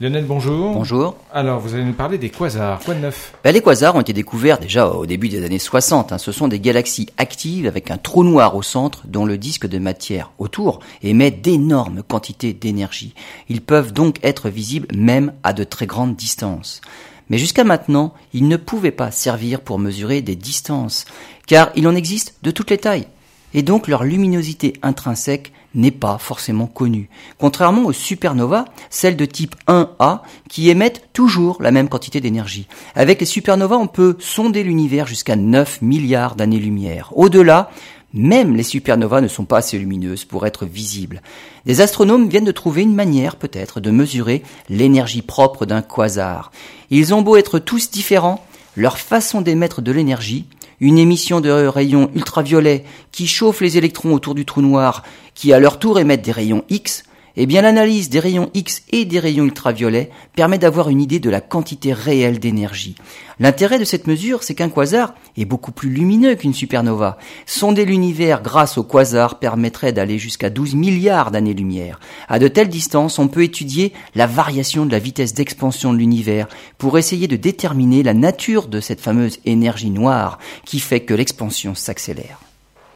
Lionel, bonjour. Bonjour. Alors, vous allez nous parler des quasars. Quoi de neuf? Ben, Les quasars ont été découverts déjà au début des années 60. hein. Ce sont des galaxies actives avec un trou noir au centre dont le disque de matière autour émet d'énormes quantités d'énergie. Ils peuvent donc être visibles même à de très grandes distances. Mais jusqu'à maintenant, ils ne pouvaient pas servir pour mesurer des distances, car il en existe de toutes les tailles et donc leur luminosité intrinsèque n'est pas forcément connue. Contrairement aux supernovas, celles de type 1A, qui émettent toujours la même quantité d'énergie. Avec les supernovas, on peut sonder l'univers jusqu'à 9 milliards d'années-lumière. Au-delà, même les supernovas ne sont pas assez lumineuses pour être visibles. Des astronomes viennent de trouver une manière peut-être de mesurer l'énergie propre d'un quasar. Ils ont beau être tous différents, leur façon d'émettre de l'énergie une émission de rayons ultraviolets qui chauffent les électrons autour du trou noir, qui à leur tour émettent des rayons X, eh bien l'analyse des rayons X et des rayons ultraviolets permet d'avoir une idée de la quantité réelle d'énergie. L'intérêt de cette mesure, c'est qu'un quasar est beaucoup plus lumineux qu'une supernova. Sonder l'univers grâce au quasar permettrait d'aller jusqu'à 12 milliards d'années-lumière. À de telles distances, on peut étudier la variation de la vitesse d'expansion de l'univers pour essayer de déterminer la nature de cette fameuse énergie noire qui fait que l'expansion s'accélère.